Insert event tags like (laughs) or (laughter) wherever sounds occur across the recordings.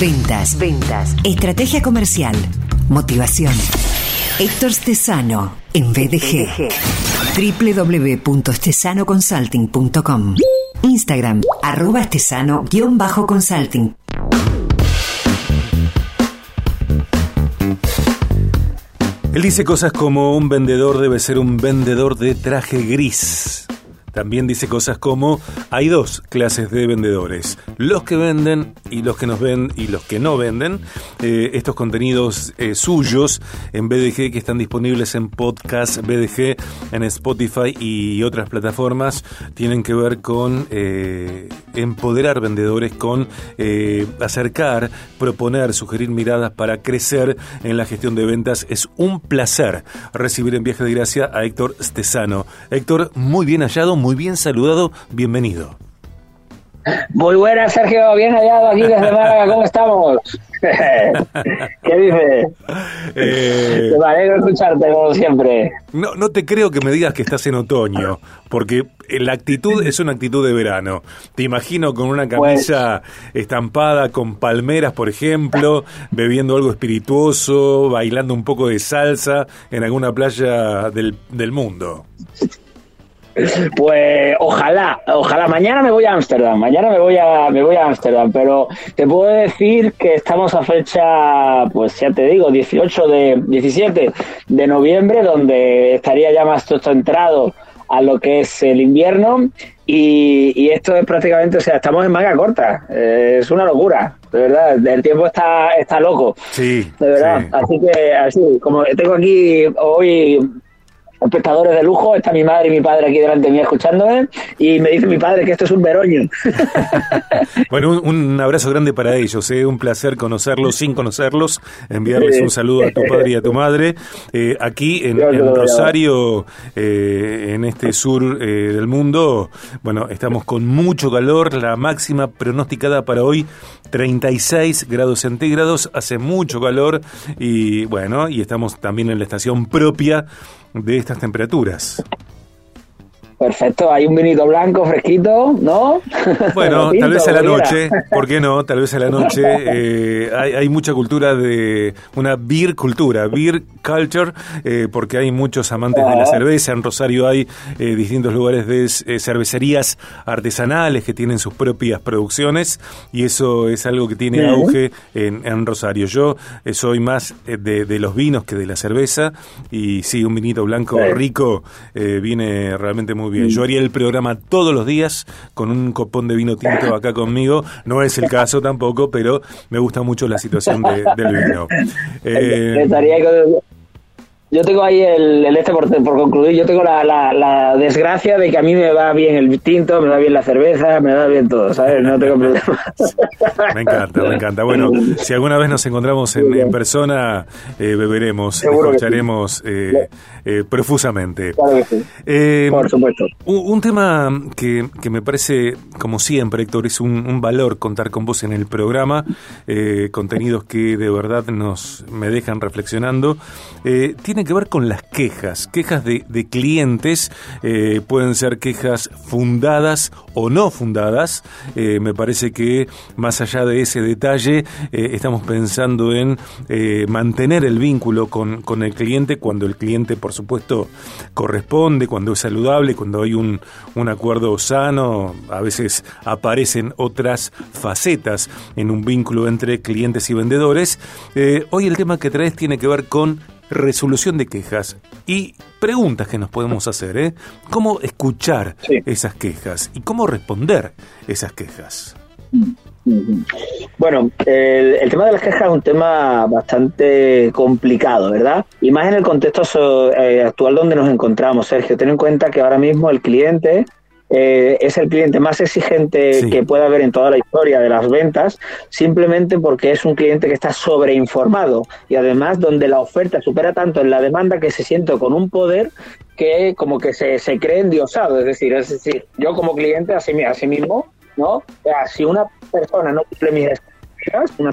Ventas. Ventas. Estrategia comercial. Motivación. Héctor Stesano en BDG. www.stesanoconsulting.com Instagram, arroba estesano-consulting. Él dice cosas como un vendedor debe ser un vendedor de traje gris. También dice cosas como hay dos clases de vendedores, los que venden y los que nos ven y los que no venden. Eh, estos contenidos eh, suyos en BDG que están disponibles en podcast BDG, en Spotify y otras plataformas tienen que ver con eh, empoderar vendedores, con acercar, proponer, sugerir miradas para crecer en la gestión de ventas. Es un placer recibir en Viaje de Gracia a Héctor Stesano. Héctor, muy bien hallado, bien saludado, bienvenido. Muy buenas, Sergio, bien hallado aquí desde Málaga, ¿cómo estamos? (laughs) ¿Qué dices? Eh, me alegro escucharte, como siempre. No, no te creo que me digas que estás en otoño, porque la actitud es una actitud de verano. Te imagino con una pues camisa estampada con palmeras, por ejemplo, bebiendo algo espirituoso, bailando un poco de salsa en alguna playa del, del mundo. Pues ojalá, ojalá. Mañana me voy a Ámsterdam, mañana me voy a, me voy a Ámsterdam, pero te puedo decir que estamos a fecha, pues ya te digo, 18 de, 17 de noviembre, donde estaría ya más todo entrado a lo que es el invierno. Y, esto es prácticamente, o sea, estamos en manga corta, eh, es una locura, de verdad, el tiempo está, está loco, sí, de verdad, así que así, como tengo aquí hoy espectadores de lujo, está mi madre y mi padre aquí delante de mí escuchándome y me dice mi padre que esto es un veroño. (laughs) bueno, un, abrazo grande para ellos, ¿eh? un placer conocerlos sin conocerlos, enviarles un saludo a tu padre y a tu madre. Eh, aquí en, Rosario, eh, en este sur eh, del mundo, bueno, estamos con mucho calor, la máxima pronosticada para hoy 36 grados centígrados, hace mucho calor y bueno, y estamos también en la estación propia de estas temperaturas. Perfecto, hay un vinito blanco fresquito, ¿no? (laughs) Bueno, tal vez a la noche, ¿por qué no? Tal vez a la noche. (laughs) Eh, hay, mucha cultura de una beer cultura, beer culture, eh, porque hay muchos amantes de la cerveza. En Rosario hay eh, distintos lugares de cervecerías artesanales que tienen sus propias producciones y eso es algo que tiene auge en, Rosario. Yo soy más de, los vinos que de la cerveza y sí, un vinito blanco rico viene realmente muy bien. Yo haría el programa todos los días con un copón de vino tinto (laughs) acá conmigo. No es el caso tampoco, pero me gusta mucho la situación del vino. (laughs) Eh, yo tengo ahí el, este por, concluir, yo tengo la, la, desgracia de que a mí me va bien el tinto, me va bien la cerveza, me va bien todo, ¿sabes? No tengo problema. Me encanta, me encanta. Bueno, si alguna vez nos encontramos en, persona, eh, beberemos, escucharemos eh, eh, profusamente. Claro que sí. por supuesto. Un, tema que, que, me parece, como siempre, Héctor, es un, un valor contar con vos en el programa, contenidos que de verdad nos me dejan reflexionando. tiene tiene que ver con las quejas, quejas de, clientes, eh, pueden ser quejas fundadas o no fundadas. Eh, me parece que más allá de ese detalle, eh, estamos pensando en mantener el vínculo con, el cliente cuando el cliente, por supuesto, corresponde, cuando es saludable, cuando hay un, un acuerdo sano. A veces aparecen otras facetas en un vínculo entre clientes y vendedores. hoy el tema que traes tiene que ver con resolución de quejas y preguntas que nos podemos hacer, ¿eh? ¿Cómo escuchar esas quejas y cómo responder esas quejas? Bueno, el, tema de las quejas es un tema bastante complicado, ¿verdad? Y más en el contexto eh, actual donde nos encontramos, Sergio. Ten en cuenta que ahora mismo el cliente eh, es el cliente más exigente que puede haber en toda la historia de las ventas, simplemente porque es un cliente que está sobreinformado y además donde la oferta supera tanto en la demanda que se siente con un poder que como que se, se cree endiosado. Es decir, es decir, yo como cliente, así, así mismo, ¿no? O sea, si una persona no cumple mis expectativas, una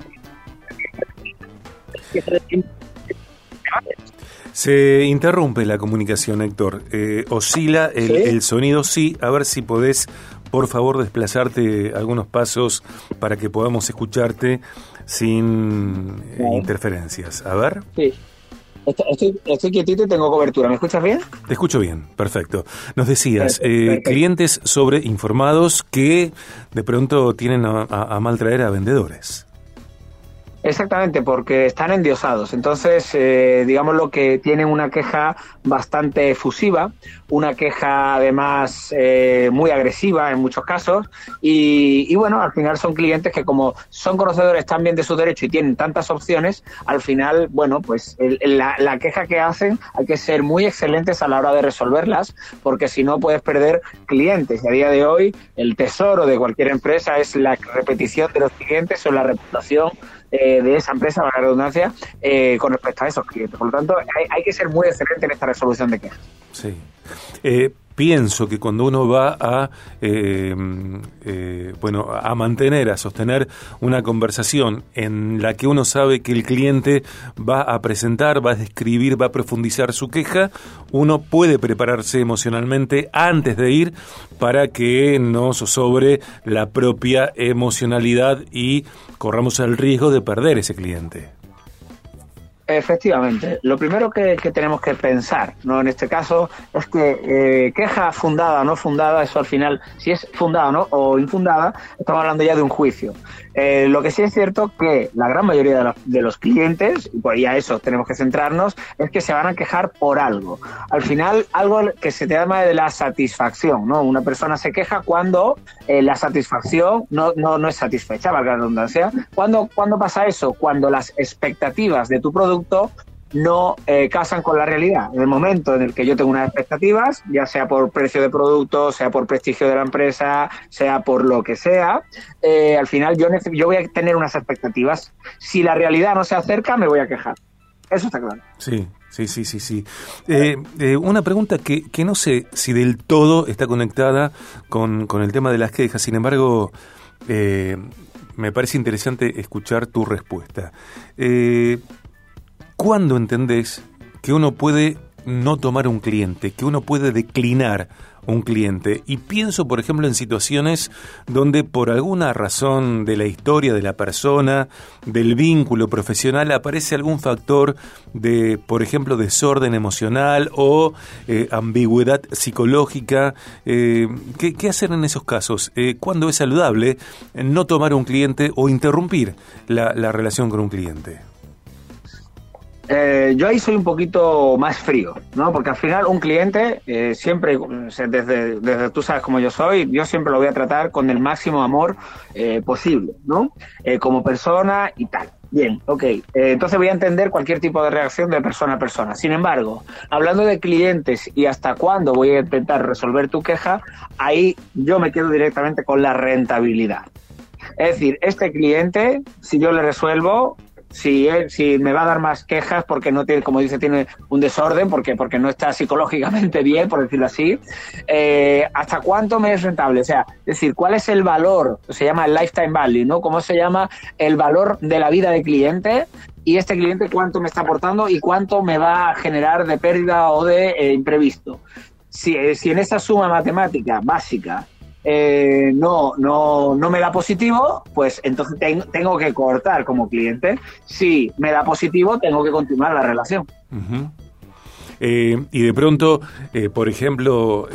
se interrumpe la comunicación, Héctor. Eh, oscila el, el, sonido, sí. A ver si podés por favor desplazarte algunos pasos para que podamos escucharte sin interferencias. A ver. Sí. Estoy, estoy, quietito y tengo cobertura. ¿Me escuchas bien? Te escucho bien, perfecto. Nos decías, eh, clientes sobreinformados que de pronto tienen a, a, a maltraer a vendedores. Exactamente, porque están endiosados. Entonces, eh, digamos lo que tienen una queja bastante efusiva, una queja además eh, muy agresiva en muchos casos. Y, y, bueno, al final son clientes que como son conocedores también de su derecho y tienen tantas opciones, al final, bueno, pues el, la, la queja que hacen hay que ser muy excelentes a la hora de resolverlas, porque si no puedes perder clientes. Y a día de hoy, el tesoro de cualquier empresa es la repetición de los clientes o la reputación eh, de esa empresa, la redundancia, eh, con respecto a esos clientes. Por lo tanto, hay, hay, que ser muy excelente en esta resolución de quejas. Sí. Eh, pienso que cuando uno va a eh, eh, bueno a mantener a sostener una conversación en la que uno sabe que el cliente va a presentar va a describir va a profundizar su queja uno puede prepararse emocionalmente antes de ir para que no sobre la propia emocionalidad y corramos el riesgo de perder ese cliente Efectivamente. Lo primero que, tenemos que pensar, ¿no? En este caso, es que eh, queja fundada o no fundada, eso al final, si es fundada ¿no? o infundada, estamos hablando ya de un juicio. Eh, lo que sí es cierto que la gran mayoría de los, de los clientes, y ahí a eso tenemos que centrarnos, es que se van a quejar por algo. Al final, algo que se te llama de la satisfacción, ¿no? Una persona se queja cuando eh, la satisfacción no, no, no es satisfecha, valga la redundancia. ¿Cuándo, ¿Cuándo pasa eso? Cuando las expectativas de tu producto no eh, casan con la realidad. En el momento en el que yo tengo unas expectativas, ya sea por precio de producto, sea por prestigio de la empresa, sea por lo que sea, eh, al final yo, yo voy a tener unas expectativas. Si la realidad no se acerca, me voy a quejar. Eso está claro. Sí, sí, sí, sí, sí. Eh, una pregunta que, que, no sé si del todo está conectada con, con el tema de las quejas, sin embargo, me parece interesante escuchar tu respuesta. ¿Cuándo entendés que uno puede no tomar un cliente, que uno puede declinar un cliente? Y pienso, por ejemplo, en situaciones donde por alguna razón de la historia de la persona, del vínculo profesional, aparece algún factor de, por ejemplo, desorden emocional o eh, ambigüedad psicológica. Eh, ¿qué, ¿qué, hacer en esos casos? Eh, ¿Cuándo es saludable no tomar un cliente o interrumpir la relación con un cliente? Eh, yo ahí soy un poquito más frío, ¿no? Porque al final un cliente eh, siempre, desde, desde, tú sabes como yo soy, yo siempre lo voy a tratar con el máximo amor eh, posible, ¿no? Eh, como persona y tal. Bien, ok. entonces voy a entender cualquier tipo de reacción de persona a persona. Sin embargo, hablando de clientes y hasta cuándo voy a intentar resolver tu queja, ahí yo me quedo directamente con la rentabilidad. Es decir, este cliente, si yo le resuelvo, si, él, si me va a dar más quejas porque no tiene, como dice, tiene un desorden, porque, porque no está psicológicamente (laughs) bien, por decirlo así, eh, ¿hasta cuánto me es rentable? O sea, es decir, ¿cuál es el valor? Se llama el lifetime value, ¿no? ¿Cómo se llama el valor de la vida del cliente? Y este cliente cuánto me está aportando y cuánto me va a generar de pérdida o de eh, imprevisto. Si, si en esa suma matemática básica eh, no, no, no me da positivo, pues entonces te, tengo que cortar como cliente. Si me da positivo, tengo que continuar la relación. Eh, y de pronto, eh, por ejemplo,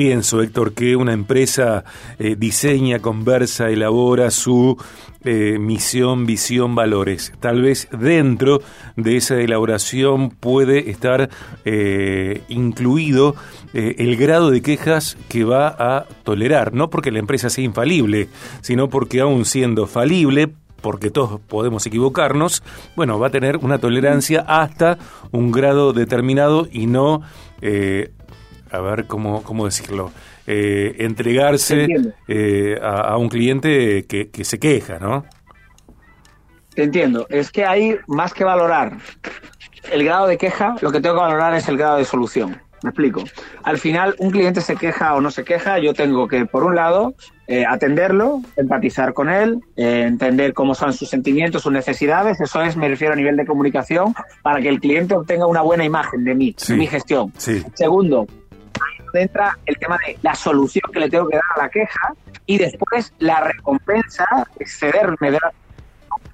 pienso, Héctor, que una empresa eh, diseña, conversa, elabora su eh, misión, visión, valores. Tal vez dentro de esa elaboración puede estar eh, incluido el grado de quejas que va a tolerar, no porque la empresa sea infalible, sino porque aún siendo falible, porque todos podemos equivocarnos, bueno, va a tener una tolerancia hasta un grado determinado y no a ver cómo, cómo decirlo, eh, entregarse eh, a, a, un cliente que, que, se queja, ¿no? Te entiendo. Es que hay más que valorar el grado de queja, lo que tengo que valorar es el grado de solución. Me explico. Al final, un cliente se queja o no se queja, yo tengo que, por un lado, eh, atenderlo, empatizar con él, eh, entender cómo son sus sentimientos, sus necesidades. Eso es, me refiero a nivel de comunicación, para que el cliente obtenga una buena imagen de mí, Sí. de mi gestión. Sí. Segundo, entra el tema de la solución que le tengo que dar a la queja y después la recompensa, excederme de la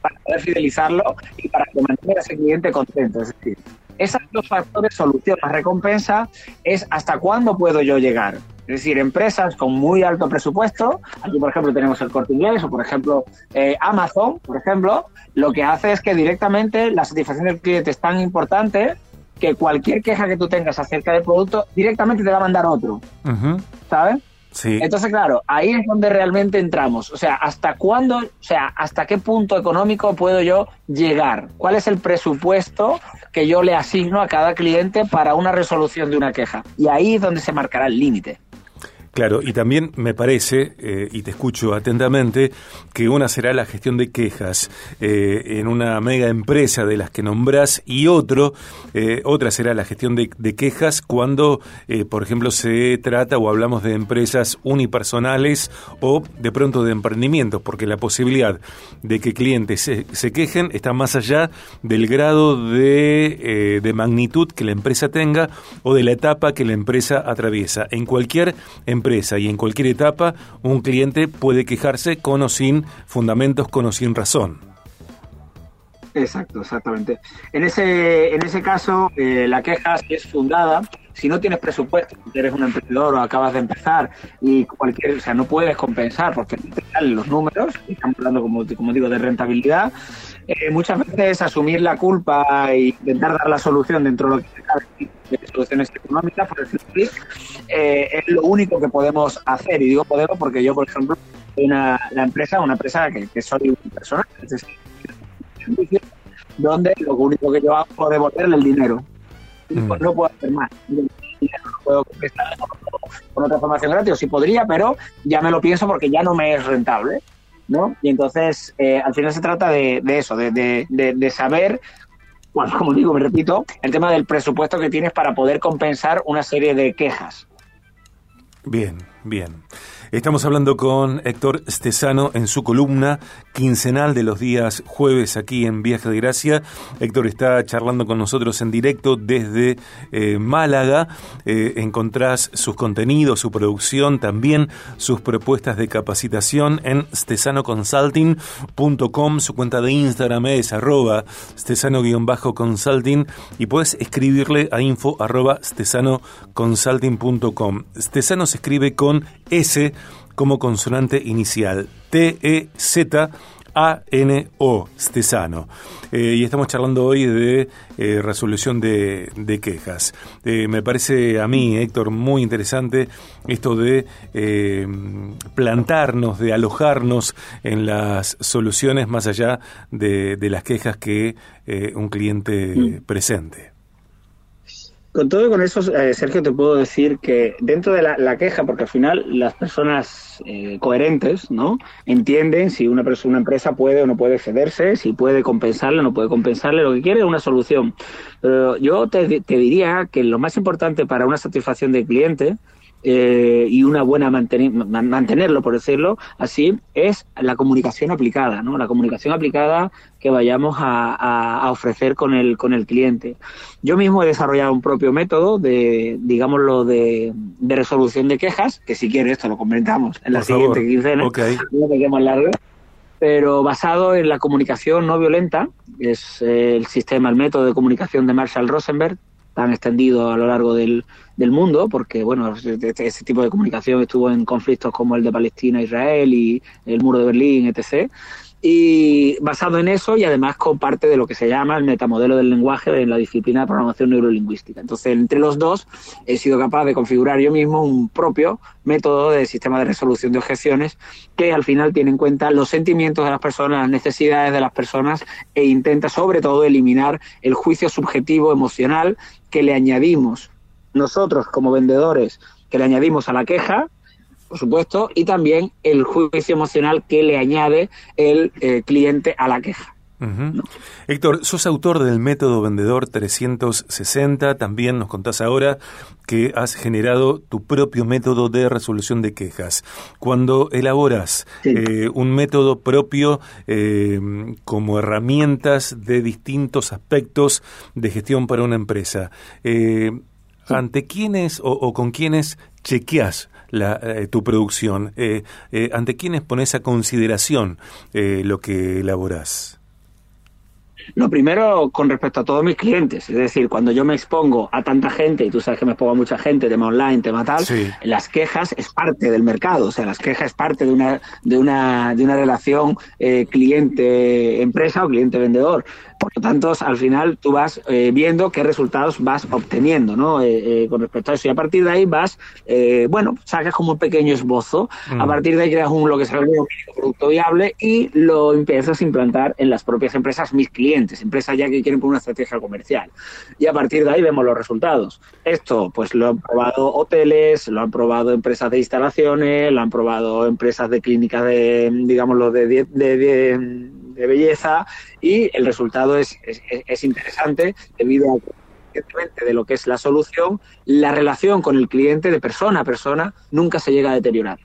para poder fidelizarlo y para que mantenga a ese cliente contento. Es decir, esos dos factores, solución, la recompensa, es hasta cuándo puedo yo llegar. Es decir, empresas con muy alto presupuesto, aquí por ejemplo tenemos el corte inglés o por ejemplo eh, Amazon, por ejemplo, lo que hace es que directamente la satisfacción del cliente es tan importante que cualquier queja que tú tengas acerca del producto directamente te va a mandar otro. ¿Sabes? Entonces, claro, ahí es donde realmente entramos. O sea, ¿hasta cuándo, o sea, hasta qué punto económico puedo yo llegar? ¿Cuál es el presupuesto que yo le asigno a cada cliente para una resolución de una queja? Y ahí es donde se marcará el límite. Claro, y también me parece, eh, y te escucho atentamente, que una será la gestión de quejas eh, en una mega empresa de las que nombrás y otro, eh, otra será la gestión de, quejas cuando, por ejemplo, se trata o hablamos de empresas unipersonales o de pronto de emprendimientos, porque la posibilidad de que clientes se, quejen está más allá del grado de, de magnitud que la empresa tenga o de la etapa que la empresa atraviesa. En cualquier empresa y en cualquier etapa un cliente puede quejarse con o sin fundamentos, con o sin razón. Exacto, exactamente. En ese, en ese caso, eh, la queja si es fundada, si no tienes presupuesto, eres un emprendedor o acabas de empezar y cualquier, o sea, no puedes compensar porque no te salen los números, estamos hablando, como, digo, de rentabilidad, eh, muchas veces asumir la culpa e intentar dar la solución dentro de lo que de soluciones económicas, por decirlo eh, es lo único que podemos hacer. Y digo podemos porque yo, por ejemplo, una, la empresa, una empresa que, soy un personal, es decir, donde lo único que yo hago es devolverle el dinero. Mm. No puedo hacer más. No puedo compensar con otra formación gratis, o sí podría, pero ya me lo pienso porque ya no me es rentable. ¿no? Y entonces, eh, al final se trata de, eso, de, de, de, saber bueno, como digo, me repito, el tema del presupuesto que tienes para poder compensar una serie de quejas. Bien, bien. Estamos hablando con Héctor Stesano en su columna quincenal de los días jueves aquí en Viaje de Gracia. Héctor está charlando con nosotros en directo desde eh, Málaga. Eh, encontrás sus contenidos, su producción, también sus propuestas de capacitación en stesanoconsulting.com. Su cuenta de Instagram es arroba stesano-consulting y puedes escribirle a info arroba stesanoconsulting.com. Stesano se escribe con S como consonante inicial. T-E-Z. A-N-O, Stesano. Eh, y estamos charlando hoy de eh, resolución de, quejas. Eh, me parece a mí, Héctor, muy interesante esto de plantarnos, de alojarnos en las soluciones más allá de, las quejas que un cliente mm. presente. Con todo con eso, eh, Sergio, te puedo decir que dentro de la, queja, porque al final las personas eh, coherentes, ¿no? Entienden si una, persona, una empresa puede o no puede cederse, si puede compensarle o no puede compensarle, lo que quiere es una solución. Pero yo te, te diría que lo más importante para una satisfacción del cliente eh, y una buena mantenerlo, por decirlo así, es la comunicación aplicada, ¿no? La comunicación aplicada que vayamos a, ofrecer con el, con el cliente. Yo mismo he desarrollado un propio método de, digámoslo, de, de resolución de quejas, que si quieres esto lo comentamos en la siguiente quincena, no largo, pero basado en la comunicación no violenta, es el sistema, el método de comunicación de Marshall Rosenberg, tan extendido a lo largo del, del mundo, porque bueno, ese tipo de comunicación estuvo en conflictos como el de Palestina, Israel y el muro de Berlín, etc y basado en eso y además comparte de lo que se llama el metamodelo del lenguaje en la disciplina de programación neurolingüística. Entonces, entre los dos he sido capaz de configurar yo mismo un propio método de sistema de resolución de objeciones que al final tiene en cuenta los sentimientos de las personas, las necesidades de las personas e intenta sobre todo eliminar el juicio subjetivo emocional que le añadimos nosotros como vendedores, que le añadimos a la queja por supuesto, y también el juicio emocional que le añade el eh, cliente a la queja. Héctor, sos autor del método vendedor 360, también nos contás ahora que has generado tu propio método de resolución de quejas. Cuando elaboras eh, un método propio eh, como herramientas de distintos aspectos de gestión para una empresa, ¿ante quiénes o, con quiénes chequeas la, eh, tu producción? Eh, eh, ¿Ante quiénes pones a consideración lo que elaboras? Lo primero con respecto a todos mis clientes, es decir, cuando yo me expongo a tanta gente, y tú sabes que me expongo a mucha gente, tema online, tema tal, las quejas es parte del mercado, o sea, las quejas es parte de una, de una, de una relación eh, cliente-empresa o cliente-vendedor. Por lo tanto, al final tú vas eh, viendo qué resultados vas obteniendo, ¿no? Eh, eh, con respecto a eso. Y a partir de ahí vas, bueno, sacas como un pequeño esbozo. A mm. partir de ahí creas un lo que se llama un producto viable y lo empiezas a implantar en las propias empresas, mis clientes, empresas ya que quieren poner una estrategia comercial. Y a partir de ahí vemos los resultados. Esto, pues lo han probado hoteles, lo han probado empresas de instalaciones, lo han probado empresas de clínicas de, digámoslo, de, de, de de belleza y el resultado es, es, interesante debido a de lo que es la solución, la relación con el cliente de persona a persona nunca se llega a deteriorar.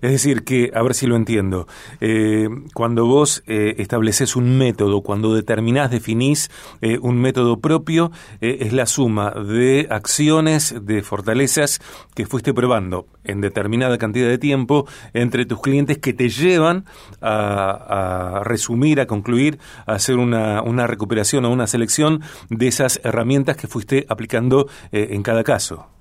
Es decir, que, a ver si lo entiendo, eh, cuando vos eh, estableces un método, cuando determinás, definís eh, un método propio, es la suma de acciones, de fortalezas que fuiste probando en determinada cantidad de tiempo entre tus clientes que te llevan a, resumir, a concluir, a hacer una, una recuperación o una selección de esas herramientas que fuiste aplicando en cada caso.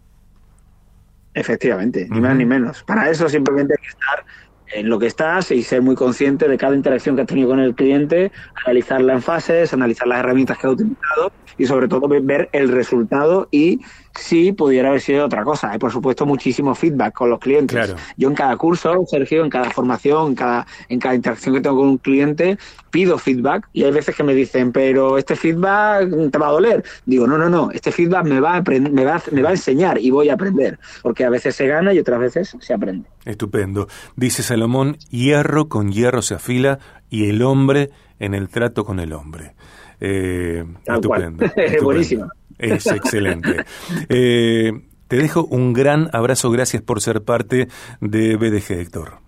Efectivamente, ni más ni menos. Para eso simplemente hay que estar en lo que estás y ser muy consciente de cada interacción que has tenido con el cliente, analizarla en fases, analizar las herramientas que ha utilizado y sobre todo ver el resultado y si pudiera haber sido otra cosa. Hay, por supuesto, muchísimo feedback con los clientes. Yo en cada curso, Sergio, en cada formación, en cada, en cada interacción que tengo con un cliente, pido feedback y hay veces que me dicen, pero este feedback te va a doler. Digo, no, no, no, este feedback me va a, me va, me va a enseñar y voy a aprender, porque a veces se gana y otras veces se aprende. Estupendo. Dice Salomón, hierro con hierro se afila y el hombre en el trato con el hombre. Eh, (laughs) estupendo, Buenísimo. Es excelente. Eh, te dejo un gran abrazo. Gracias por ser parte de BDG, Héctor.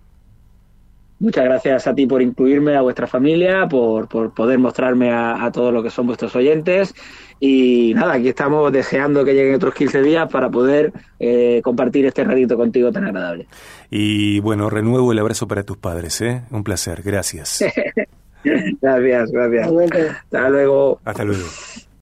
Muchas gracias a ti por incluirme, a vuestra familia, por, por poder mostrarme a, todo lo que son vuestros oyentes. Y nada, aquí estamos deseando que lleguen otros 15 días para poder eh, compartir este ratito contigo tan agradable. Y bueno, renuevo el abrazo para tus padres, ¿eh? Un placer, gracias. (laughs) gracias, gracias. Hasta luego. Hasta luego.